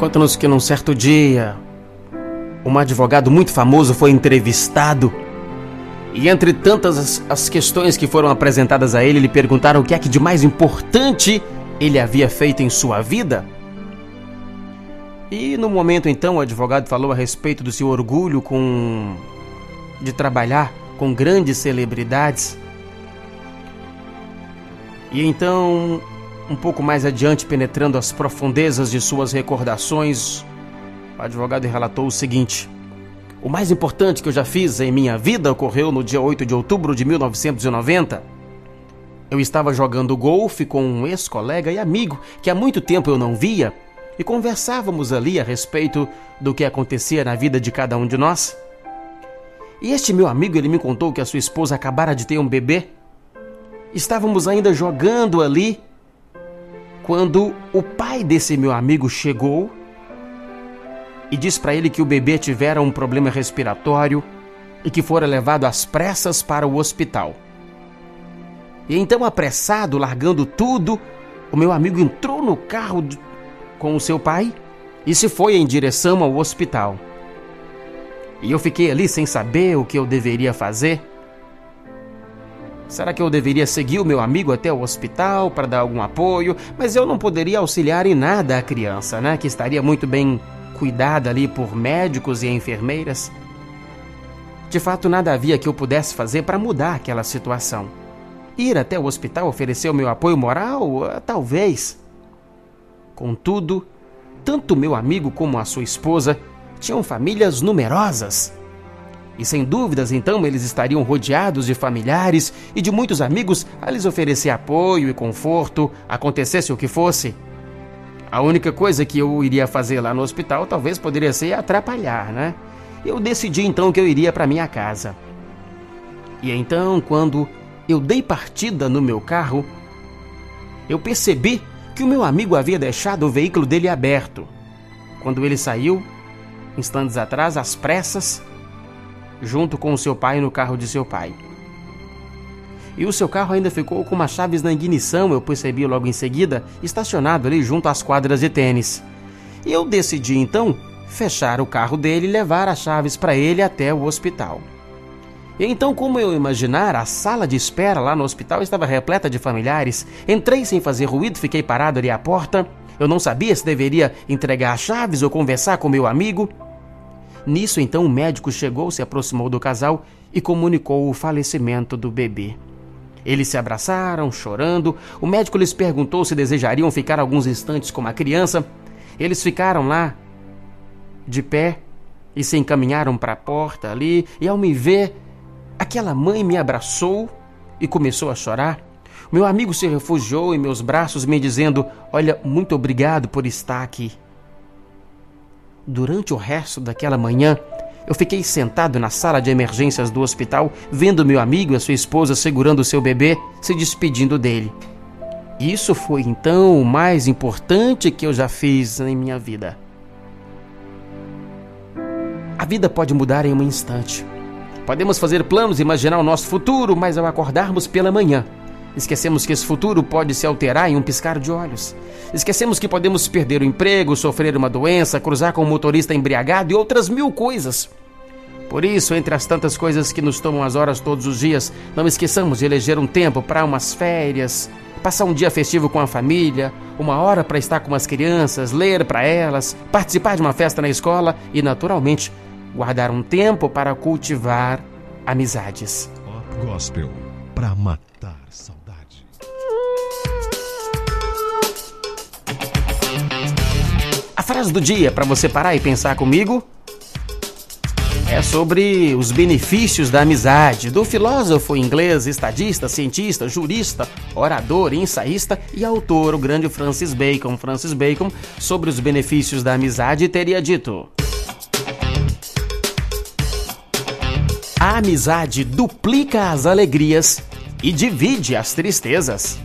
Conta-nos que num certo dia, um advogado muito famoso foi entrevistado e entre tantas as, as, questões que foram apresentadas a ele, lhe perguntaram o que é que de mais importante ele havia feito em sua vida. E no momento então o advogado falou a respeito do seu orgulho com de trabalhar com grandes celebridades. E então, um pouco mais adiante, penetrando as profundezas de suas recordações, o advogado relatou o seguinte: O mais importante que eu já fiz em minha vida ocorreu no dia 8 de outubro de 1990. Eu estava jogando golfe com um ex-colega e amigo que há muito tempo eu não via e conversávamos ali a respeito do que acontecia na vida de cada um de nós. E este meu amigo, ele me contou que a sua esposa acabara de ter um bebê. Estávamos ainda jogando ali quando o pai desse meu amigo chegou e disse para ele que o bebê tivera um problema respiratório e que fora levado às pressas para o hospital. E então, apressado, largando tudo, o meu amigo entrou no carro com o seu pai e se foi em direção ao hospital. E eu fiquei ali sem saber o que eu deveria fazer. Será que eu deveria seguir o meu amigo até o hospital para dar algum apoio? Mas eu não poderia auxiliar em nada a criança, né? Que estaria muito bem cuidada ali por médicos e enfermeiras. De fato, nada havia que eu pudesse fazer para mudar aquela situação. Ir até o hospital oferecer o meu apoio moral? Ah, talvez. Contudo, tanto meu amigo como a sua esposa tinham famílias numerosas. E sem dúvidas, então, eles estariam rodeados de familiares e de muitos amigos a lhes oferecer apoio e conforto, acontecesse o que fosse. A única coisa que eu iria fazer lá no hospital talvez poderia ser atrapalhar, né? Eu decidi então que eu iria para minha casa. E então, quando eu dei partida no meu carro, eu percebi que o meu amigo havia deixado o veículo dele aberto. Quando ele saiu, instantes atrás, às pressas, junto com seu pai no carro de seu pai. E o seu carro ainda ficou com umas chaves na ignição, eu percebi logo em seguida, estacionado ali junto às quadras de tênis. E eu decidi então fechar o carro dele e levar as chaves para ele até o hospital. E então, como eu imaginar, a sala de espera lá no hospital estava repleta de familiares. Entrei sem fazer ruído, fiquei parado ali à porta. Eu não sabia se deveria entregar as chaves ou conversar com meu amigo. Nisso, então, o médico chegou, se aproximou do casal e comunicou o falecimento do bebê. Eles se abraçaram, chorando. O médico lhes perguntou se desejariam ficar alguns instantes com a criança. Eles ficaram lá, de pé, e se encaminharam para a porta ali. E ao me ver, aquela mãe me abraçou e começou a chorar. Meu amigo se refugiou em meus braços, me dizendo: Olha, muito obrigado por estar aqui. Durante o resto daquela manhã, eu fiquei sentado na sala de emergências do hospital, vendo meu amigo e sua esposa segurando seu bebê, se despedindo dele. Isso foi então o mais importante que eu já fiz em minha vida. A vida pode mudar em um instante. Podemos fazer planos e imaginar o nosso futuro, mas ao acordarmos pela manhã, Esquecemos que esse futuro pode se alterar em um piscar de olhos. Esquecemos que podemos perder o emprego, sofrer uma doença, cruzar com um motorista embriagado e outras mil coisas. Por isso, entre as tantas coisas que nos tomam as horas todos os dias, não esqueçamos de eleger um tempo para umas férias, passar um dia festivo com a família, uma hora para estar com as crianças, ler para elas, participar de uma festa na escola e, naturalmente, guardar um tempo para cultivar amizades. Gospel para matar saudade. frase do dia para você parar e pensar comigo é sobre os benefícios da amizade do filósofo inglês, estadista, cientista, jurista, orador, ensaísta e autor, o grande Francis Bacon. Francis Bacon, sobre os benefícios da amizade, teria dito: A amizade duplica as alegrias e divide as tristezas.